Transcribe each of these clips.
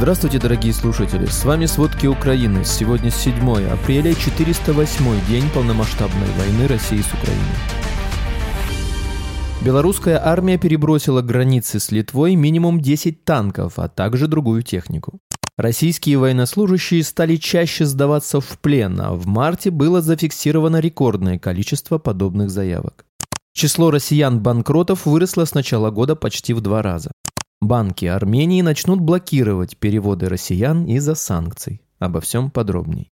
Здравствуйте, дорогие слушатели! С вами «Сводки Украины». Сегодня 7 апреля, 408 день полномасштабной войны России с Украиной. Белорусская армия перебросила границы с Литвой минимум 10 танков, а также другую технику. Российские военнослужащие стали чаще сдаваться в плен, а в марте было зафиксировано рекордное количество подобных заявок. Число россиян-банкротов выросло с начала года почти в два раза. Банки Армении начнут блокировать переводы россиян из-за санкций. Обо всем подробней.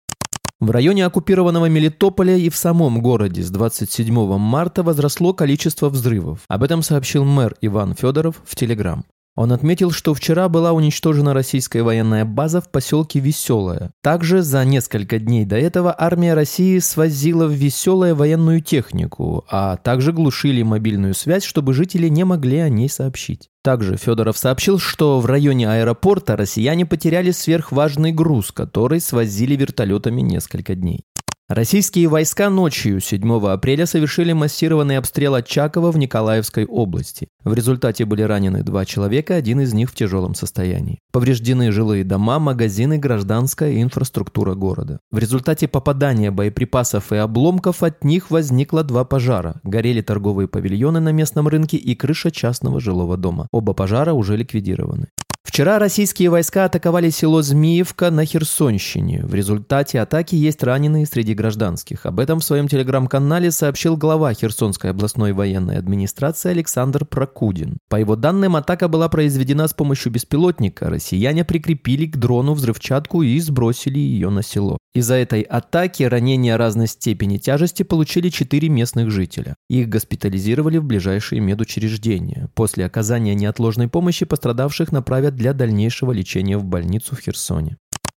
В районе оккупированного Мелитополя и в самом городе с 27 марта возросло количество взрывов. Об этом сообщил мэр Иван Федоров в Телеграм. Он отметил, что вчера была уничтожена российская военная база в поселке Веселое. Также за несколько дней до этого армия России свозила в Веселое военную технику, а также глушили мобильную связь, чтобы жители не могли о ней сообщить. Также Федоров сообщил, что в районе аэропорта россияне потеряли сверхважный груз, который свозили вертолетами несколько дней. Российские войска ночью 7 апреля совершили массированный обстрел Очакова в Николаевской области. В результате были ранены два человека, один из них в тяжелом состоянии. Повреждены жилые дома, магазины, гражданская инфраструктура города. В результате попадания боеприпасов и обломков от них возникло два пожара. Горели торговые павильоны на местном рынке и крыша частного жилого дома. Оба пожара уже ликвидированы. Вчера российские войска атаковали село Змиевка на Херсонщине. В результате атаки есть раненые среди гражданских. Об этом в своем телеграм-канале сообщил глава Херсонской областной военной администрации Александр Прокудин. По его данным, атака была произведена с помощью беспилотника. Россияне прикрепили к дрону взрывчатку и сбросили ее на село. Из-за этой атаки ранения разной степени тяжести получили четыре местных жителя. Их госпитализировали в ближайшие медучреждения. После оказания неотложной помощи пострадавших направят для дальнейшего лечения в больницу в Херсоне.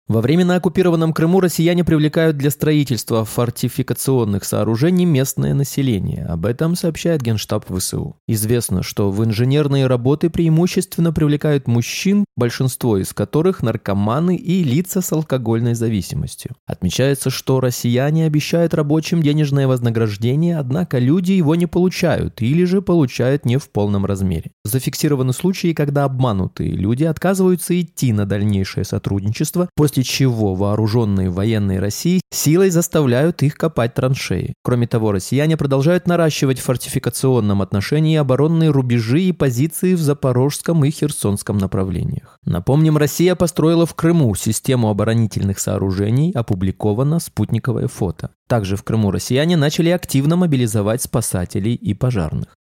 Во временно оккупированном Крыму россияне привлекают для строительства фортификационных сооружений местное население. Об этом сообщает Генштаб ВСУ. Известно, что в инженерные работы преимущественно привлекают мужчин, большинство из которых наркоманы и лица с алкогольной зависимостью. Отмечается, что россияне обещают рабочим денежное вознаграждение, однако люди его не получают или же получают не в полном размере. Зафиксированы случаи, когда обманутые люди отказываются идти на дальнейшее сотрудничество после после чего вооруженные военные России силой заставляют их копать траншеи. Кроме того, россияне продолжают наращивать в фортификационном отношении оборонные рубежи и позиции в Запорожском и Херсонском направлениях. Напомним, Россия построила в Крыму систему оборонительных сооружений, опубликовано спутниковое фото. Также в Крыму россияне начали активно мобилизовать спасателей и пожарных.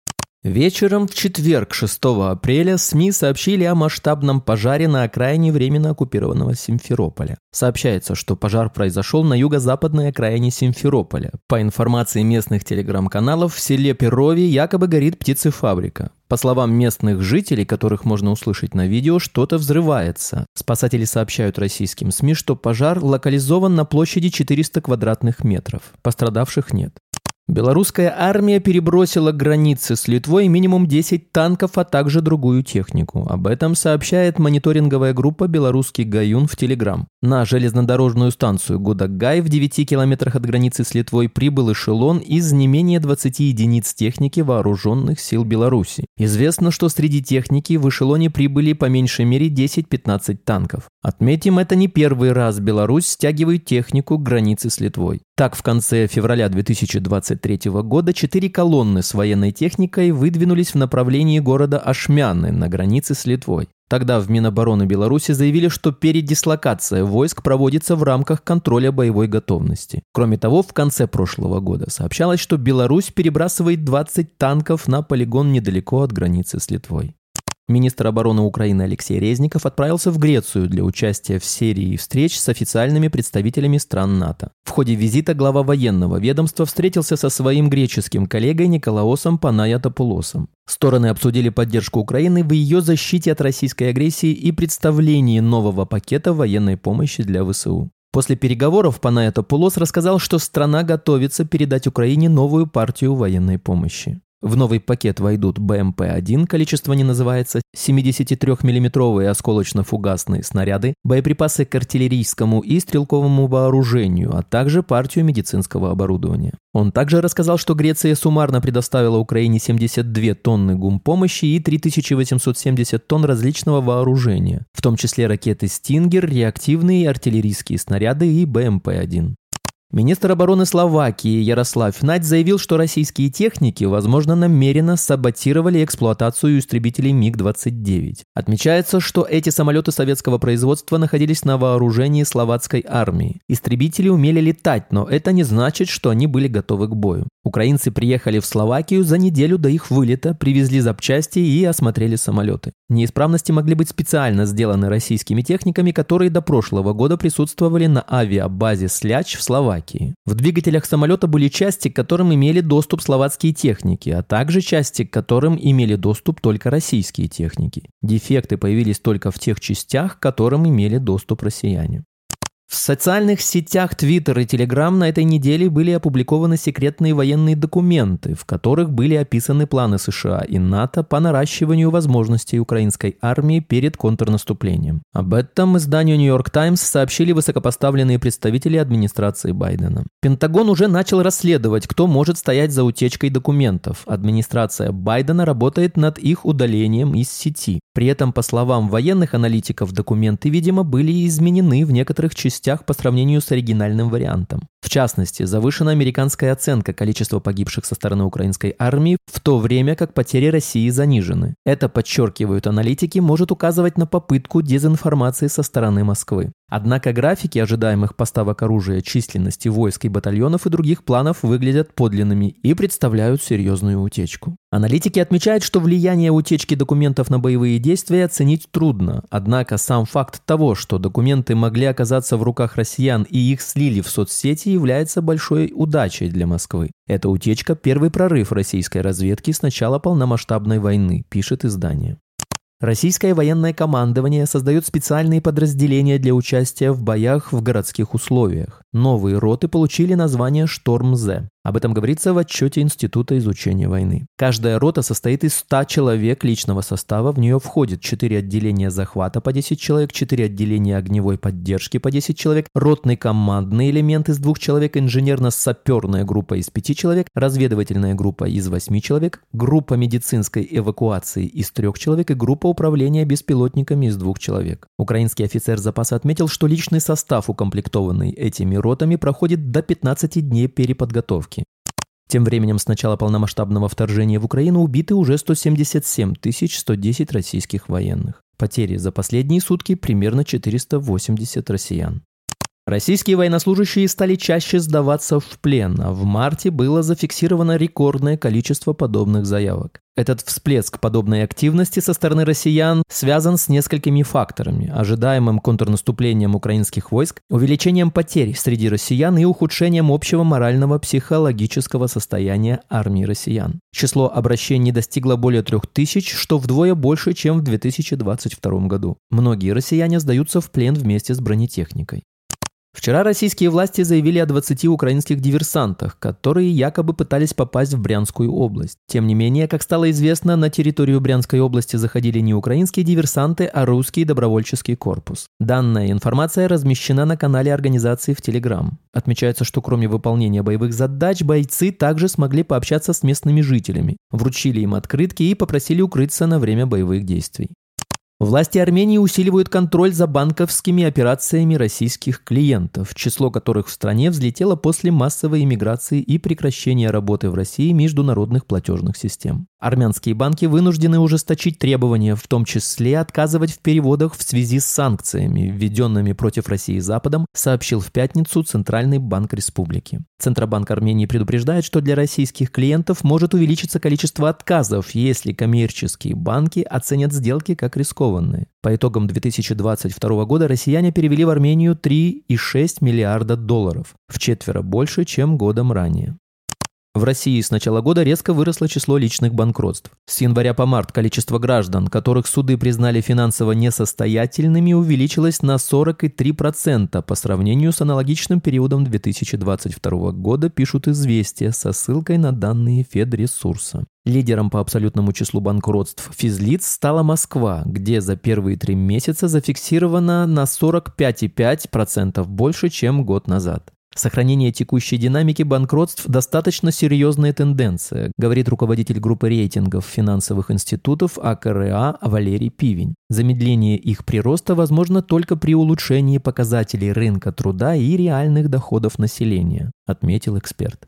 Вечером в четверг, 6 апреля, СМИ сообщили о масштабном пожаре на окраине временно оккупированного Симферополя. Сообщается, что пожар произошел на юго-западной окраине Симферополя. По информации местных телеграм-каналов, в селе Перове якобы горит птицефабрика. По словам местных жителей, которых можно услышать на видео, что-то взрывается. Спасатели сообщают российским СМИ, что пожар локализован на площади 400 квадратных метров. Пострадавших нет. Белорусская армия перебросила границы с Литвой минимум 10 танков, а также другую технику. Об этом сообщает мониторинговая группа «Белорусский Гаюн» в Телеграм. На железнодорожную станцию Гудагай в 9 километрах от границы с Литвой прибыл эшелон из не менее 20 единиц техники вооруженных сил Беларуси. Известно, что среди техники в эшелоне прибыли по меньшей мере 10-15 танков. Отметим, это не первый раз Беларусь стягивает технику к границе с Литвой. Так, в конце февраля 2023 года четыре колонны с военной техникой выдвинулись в направлении города Ашмяны на границе с Литвой. Тогда в Минобороны Беларуси заявили, что передислокация войск проводится в рамках контроля боевой готовности. Кроме того, в конце прошлого года сообщалось, что Беларусь перебрасывает 20 танков на полигон недалеко от границы с Литвой. Министр обороны Украины Алексей Резников отправился в Грецию для участия в серии встреч с официальными представителями стран НАТО. В ходе визита глава военного ведомства встретился со своим греческим коллегой Николаосом Панаятопулосом. Стороны обсудили поддержку Украины в ее защите от российской агрессии и представлении нового пакета военной помощи для ВСУ. После переговоров Панаятопулос рассказал, что страна готовится передать Украине новую партию военной помощи. В новый пакет войдут БМП-1, количество не называется, 73-мм осколочно-фугасные снаряды, боеприпасы к артиллерийскому и стрелковому вооружению, а также партию медицинского оборудования. Он также рассказал, что Греция суммарно предоставила Украине 72 тонны гумпомощи и 3870 тонн различного вооружения, в том числе ракеты «Стингер», реактивные артиллерийские снаряды и БМП-1. Министр обороны Словакии Ярослав Надь заявил, что российские техники, возможно, намеренно саботировали эксплуатацию истребителей МиГ-29. Отмечается, что эти самолеты советского производства находились на вооружении словацкой армии. Истребители умели летать, но это не значит, что они были готовы к бою. Украинцы приехали в Словакию за неделю до их вылета, привезли запчасти и осмотрели самолеты. Неисправности могли быть специально сделаны российскими техниками, которые до прошлого года присутствовали на авиабазе «Сляч» в Словакии. В двигателях самолета были части, к которым имели доступ словацкие техники, а также части, к которым имели доступ только российские техники. Дефекты появились только в тех частях, к которым имели доступ россияне. В социальных сетях Twitter и Telegram на этой неделе были опубликованы секретные военные документы, в которых были описаны планы США и НАТО по наращиванию возможностей украинской армии перед контрнаступлением. Об этом изданию New York Times сообщили высокопоставленные представители администрации Байдена. Пентагон уже начал расследовать, кто может стоять за утечкой документов. Администрация Байдена работает над их удалением из сети. При этом, по словам военных аналитиков, документы, видимо, были изменены в некоторых частях частях по сравнению с оригинальным вариантом. В частности, завышена американская оценка количества погибших со стороны украинской армии, в то время как потери России занижены. Это, подчеркивают аналитики, может указывать на попытку дезинформации со стороны Москвы. Однако графики ожидаемых поставок оружия, численности войск и батальонов и других планов выглядят подлинными и представляют серьезную утечку. Аналитики отмечают, что влияние утечки документов на боевые действия оценить трудно, однако сам факт того, что документы могли оказаться в руках россиян и их слили в соцсети, является большой удачей для Москвы. Эта утечка – первый прорыв российской разведки с начала полномасштабной войны, пишет издание. Российское военное командование создает специальные подразделения для участия в боях в городских условиях. Новые роты получили название «Шторм-З». Об этом говорится в отчете Института изучения войны. Каждая рота состоит из 100 человек личного состава. В нее входит 4 отделения захвата по 10 человек, 4 отделения огневой поддержки по 10 человек, ротный командный элемент из 2 человек, инженерно-саперная группа из 5 человек, разведывательная группа из 8 человек, группа медицинской эвакуации из 3 человек и группа управления беспилотниками из 2 человек. Украинский офицер запаса отметил, что личный состав, укомплектованный этими ротами, проходит до 15 дней переподготовки. Тем временем с начала полномасштабного вторжения в Украину убиты уже 177 110 российских военных. Потери за последние сутки примерно 480 россиян. Российские военнослужащие стали чаще сдаваться в плен, а в марте было зафиксировано рекордное количество подобных заявок. Этот всплеск подобной активности со стороны россиян связан с несколькими факторами – ожидаемым контрнаступлением украинских войск, увеличением потерь среди россиян и ухудшением общего морального психологического состояния армии россиян. Число обращений достигло более трех тысяч, что вдвое больше, чем в 2022 году. Многие россияне сдаются в плен вместе с бронетехникой. Вчера российские власти заявили о 20 украинских диверсантах, которые якобы пытались попасть в Брянскую область. Тем не менее, как стало известно, на территорию Брянской области заходили не украинские диверсанты, а русский добровольческий корпус. Данная информация размещена на канале организации в Телеграм. Отмечается, что кроме выполнения боевых задач, бойцы также смогли пообщаться с местными жителями, вручили им открытки и попросили укрыться на время боевых действий. Власти Армении усиливают контроль за банковскими операциями российских клиентов, число которых в стране взлетело после массовой иммиграции и прекращения работы в России международных платежных систем. Армянские банки вынуждены ужесточить требования, в том числе отказывать в переводах в связи с санкциями, введенными против России Западом, сообщил в пятницу Центральный банк республики. Центробанк Армении предупреждает, что для российских клиентов может увеличиться количество отказов, если коммерческие банки оценят сделки как рискованные арестованные. По итогам 2022 года россияне перевели в Армению 3,6 миллиарда долларов, в четверо больше, чем годом ранее. В России с начала года резко выросло число личных банкротств. С января по март количество граждан, которых суды признали финансово несостоятельными, увеличилось на 43% по сравнению с аналогичным периодом 2022 года, пишут «Известия» со ссылкой на данные Федресурса. Лидером по абсолютному числу банкротств физлиц стала Москва, где за первые три месяца зафиксировано на 45,5% больше, чем год назад. Сохранение текущей динамики банкротств – достаточно серьезная тенденция, говорит руководитель группы рейтингов финансовых институтов АКРА Валерий Пивень. Замедление их прироста возможно только при улучшении показателей рынка труда и реальных доходов населения, отметил эксперт.